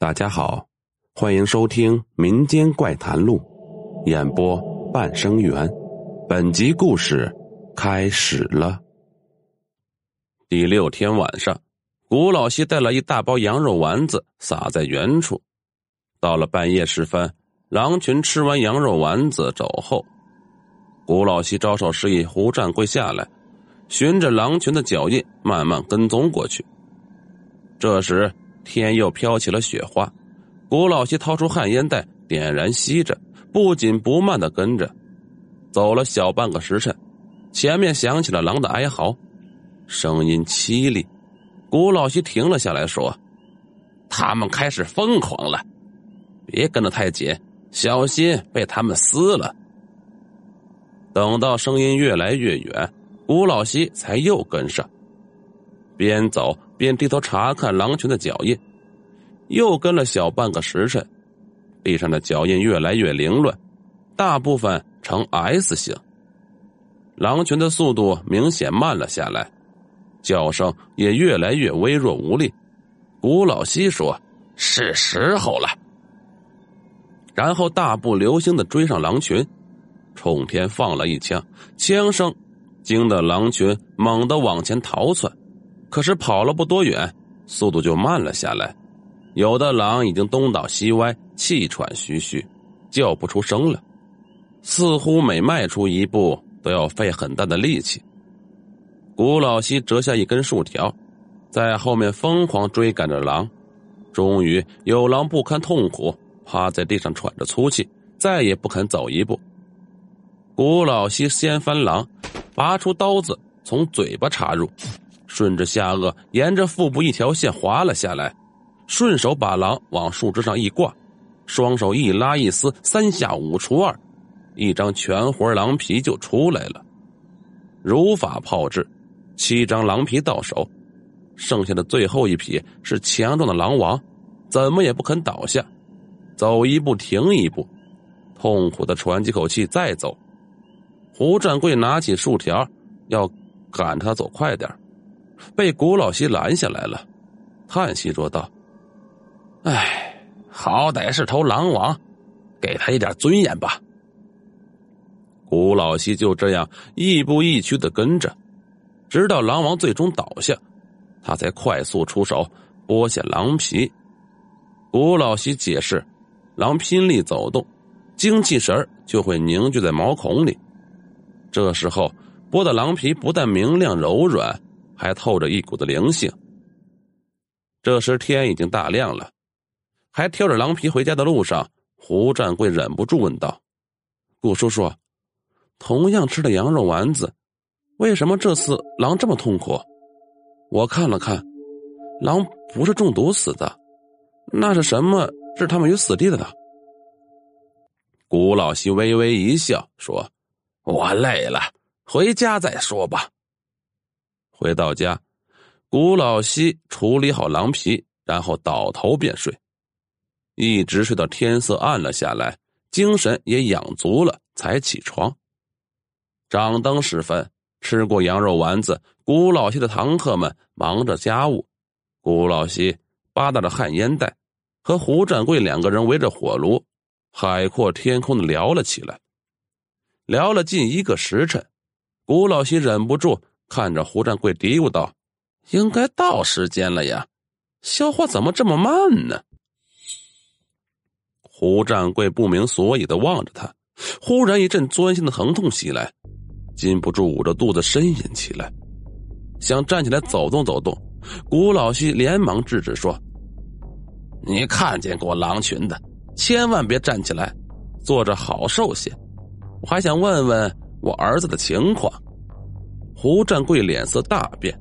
大家好，欢迎收听《民间怪谈录》，演播半生缘。本集故事开始了。第六天晚上，古老西带了一大包羊肉丸子撒在原处。到了半夜时分，狼群吃完羊肉丸子走后，古老西招手示意胡占贵下来，循着狼群的脚印慢慢跟踪过去。这时。天又飘起了雪花，古老西掏出旱烟袋，点燃吸着，不紧不慢的跟着，走了小半个时辰，前面响起了狼的哀嚎，声音凄厉。古老西停了下来，说：“他们开始疯狂了，别跟得太紧，小心被他们撕了。”等到声音越来越远，古老西才又跟上，边走。边低头查看狼群的脚印，又跟了小半个时辰，地上的脚印越来越凌乱，大部分呈 S 形。狼群的速度明显慢了下来，叫声也越来越微弱无力。古老西说：“是时候了。”然后大步流星的追上狼群，冲天放了一枪，枪声惊得狼群猛地往前逃窜。可是跑了不多远，速度就慢了下来。有的狼已经东倒西歪，气喘吁吁，叫不出声了，似乎每迈出一步都要费很大的力气。古老西折下一根树条，在后面疯狂追赶着狼。终于有狼不堪痛苦，趴在地上喘着粗气，再也不肯走一步。古老西掀翻狼，拔出刀子，从嘴巴插入。顺着下颚，沿着腹部一条线滑了下来，顺手把狼往树枝上一挂，双手一拉一撕，三下五除二，一张全活狼皮就出来了。如法炮制，七张狼皮到手，剩下的最后一匹是强壮的狼王，怎么也不肯倒下，走一步停一步，痛苦的喘几口气再走。胡占贵拿起树条，要赶他走快点被古老西拦下来了，叹息说道：“哎，好歹是头狼王，给他一点尊严吧。”古老西就这样亦步亦趋的跟着，直到狼王最终倒下，他才快速出手剥下狼皮。古老西解释：“狼拼力走动，精气神就会凝聚在毛孔里，这时候剥的狼皮不但明亮柔软。”还透着一股子灵性。这时天已经大亮了，还挑着狼皮回家的路上，胡占贵忍不住问道：“顾叔叔，同样吃的羊肉丸子，为什么这次狼这么痛苦？我看了看，狼不是中毒死的，那是什么置他们于死地的呢？”古老西微微一笑，说：“我累了，回家再说吧。”回到家，古老西处理好狼皮，然后倒头便睡，一直睡到天色暗了下来，精神也养足了，才起床。掌灯时分，吃过羊肉丸子，古老西的堂客们忙着家务，古老西扒拉着旱烟袋，和胡掌柜两个人围着火炉，海阔天空的聊了起来。聊了近一个时辰，古老西忍不住。看着胡占贵嘀咕道：“应该到时间了呀，消化怎么这么慢呢？”胡占贵不明所以的望着他，忽然一阵钻心的疼痛袭来，禁不住捂着肚子呻吟起来，想站起来走动走动。古老西连忙制止说：“你看见过狼群的，千万别站起来，坐着好受些。我还想问问我儿子的情况。”胡占贵脸色大变，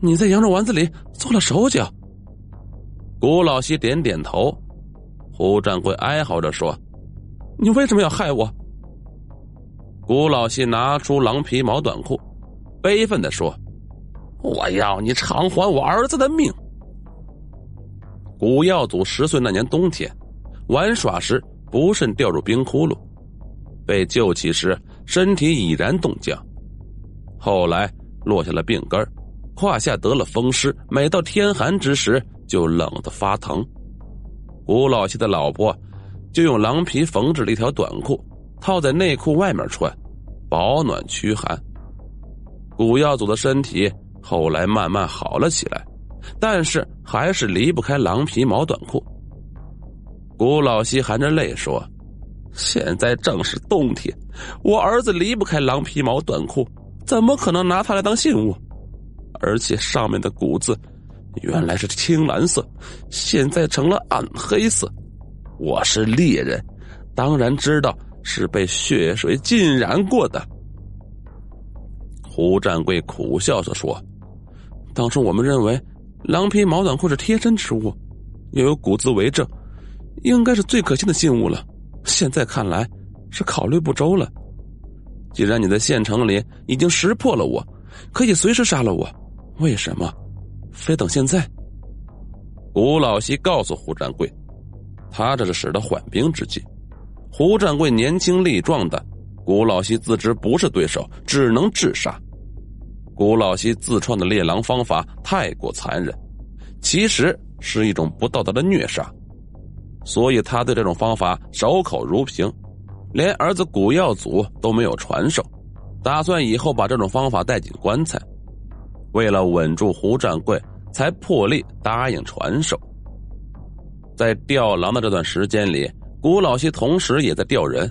你在羊肉丸子里做了手脚。古老西点点头，胡占贵哀嚎着说：“你为什么要害我？”古老西拿出狼皮毛短裤，悲愤的说：“我要你偿还我儿子的命。”古耀祖十岁那年冬天，玩耍时不慎掉入冰窟窿，被救起时身体已然冻僵。后来落下了病根胯下得了风湿，每到天寒之时就冷得发疼，古老西的老婆就用狼皮缝制了一条短裤，套在内裤外面穿，保暖驱寒。古耀祖的身体后来慢慢好了起来，但是还是离不开狼皮毛短裤。古老西含着泪说：“现在正是冬天，我儿子离不开狼皮毛短裤，怎么可能拿它来当信物？而且上面的骨子原来是青蓝色，现在成了暗黑色。我是猎人，当然知道是被血水浸染过的。”胡占贵苦笑着说：“当初我们认为狼皮毛短裤是贴身之物，又有骨子为证。”应该是最可信的信物了，现在看来是考虑不周了。既然你在县城里已经识破了我，可以随时杀了我，为什么非等现在？古老西告诉胡占贵，他这是使得缓兵之计。胡占贵年轻力壮的，古老西自知不是对手，只能自杀。古老西自创的猎狼方法太过残忍，其实是一种不道德的虐杀。所以他对这种方法守口如瓶，连儿子古耀祖都没有传授，打算以后把这种方法带进棺材。为了稳住胡占贵，才破例答应传授。在吊狼的这段时间里，古老西同时也在吊人，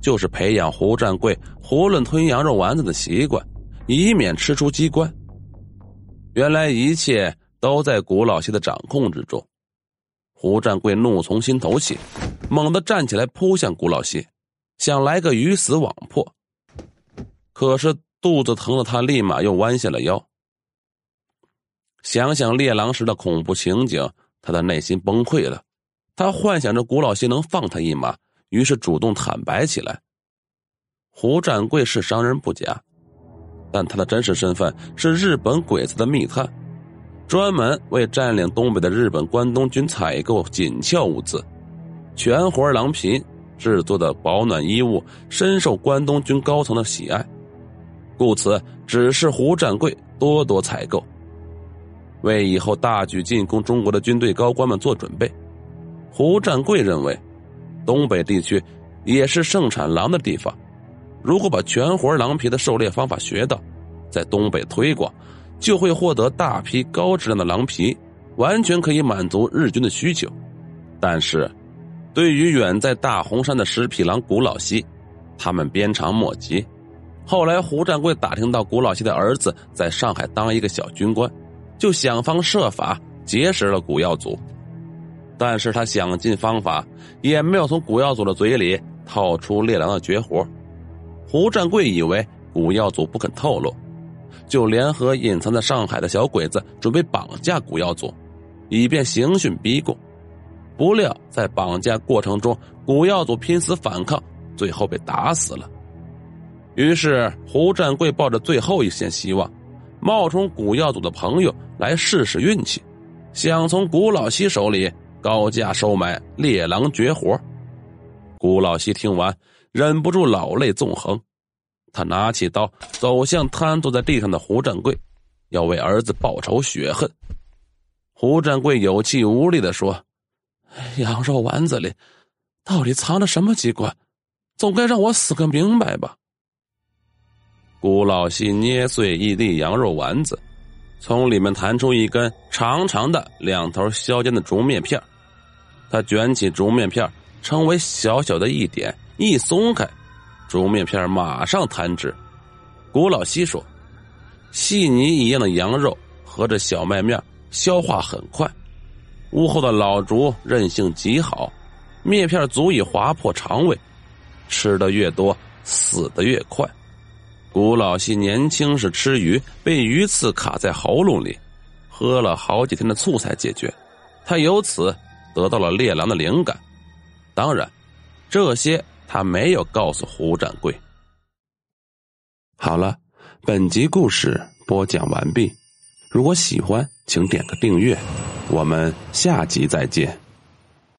就是培养胡占贵囫囵吞羊肉丸子的习惯，以免吃出机关。原来一切都在古老西的掌控之中。胡占贵怒从心头起，猛地站起来扑向古老西，想来个鱼死网破。可是肚子疼的他立马又弯下了腰。想想猎狼时的恐怖情景，他的内心崩溃了。他幻想着古老西能放他一马，于是主动坦白起来。胡占贵是商人不假，但他的真实身份是日本鬼子的密探。专门为占领东北的日本关东军采购紧俏物资，全活狼皮制作的保暖衣物深受关东军高层的喜爱，故此指示胡占贵多多采购，为以后大举进攻中国的军队高官们做准备。胡占贵认为，东北地区也是盛产狼的地方，如果把全活狼皮的狩猎方法学到，在东北推广。就会获得大批高质量的狼皮，完全可以满足日军的需求。但是，对于远在大洪山的石匹狼古老西，他们鞭长莫及。后来，胡占贵打听到古老西的儿子在上海当一个小军官，就想方设法结识了古耀祖。但是他想尽方法，也没有从古耀祖的嘴里套出猎狼的绝活。胡占贵以为古耀祖不肯透露。就联合隐藏在上海的小鬼子，准备绑架古耀祖，以便刑讯逼供。不料在绑架过程中，古耀祖拼死反抗，最后被打死了。于是胡占贵抱着最后一线希望，冒充古耀祖的朋友来试试运气，想从古老西手里高价收买猎狼绝活。古老西听完，忍不住老泪纵横。他拿起刀，走向瘫坐在地上的胡占贵，要为儿子报仇雪恨。胡占贵有气无力的说：“羊肉丸子里到底藏着什么机关？总该让我死个明白吧。”古老西捏碎一粒羊肉丸子，从里面弹出一根长长的、两头削尖的竹篾片他卷起竹篾片成为小小的一点，一松开。竹面片马上弹直，古老西说：“细泥一样的羊肉和这小麦面消化很快。屋后的老竹韧性极好，面片足以划破肠胃，吃的越多，死的越快。”古老西年轻时吃鱼，被鱼刺卡在喉咙里，喝了好几天的醋才解决。他由此得到了猎狼的灵感。当然，这些。他没有告诉胡掌柜。好了，本集故事播讲完毕。如果喜欢，请点个订阅。我们下集再见。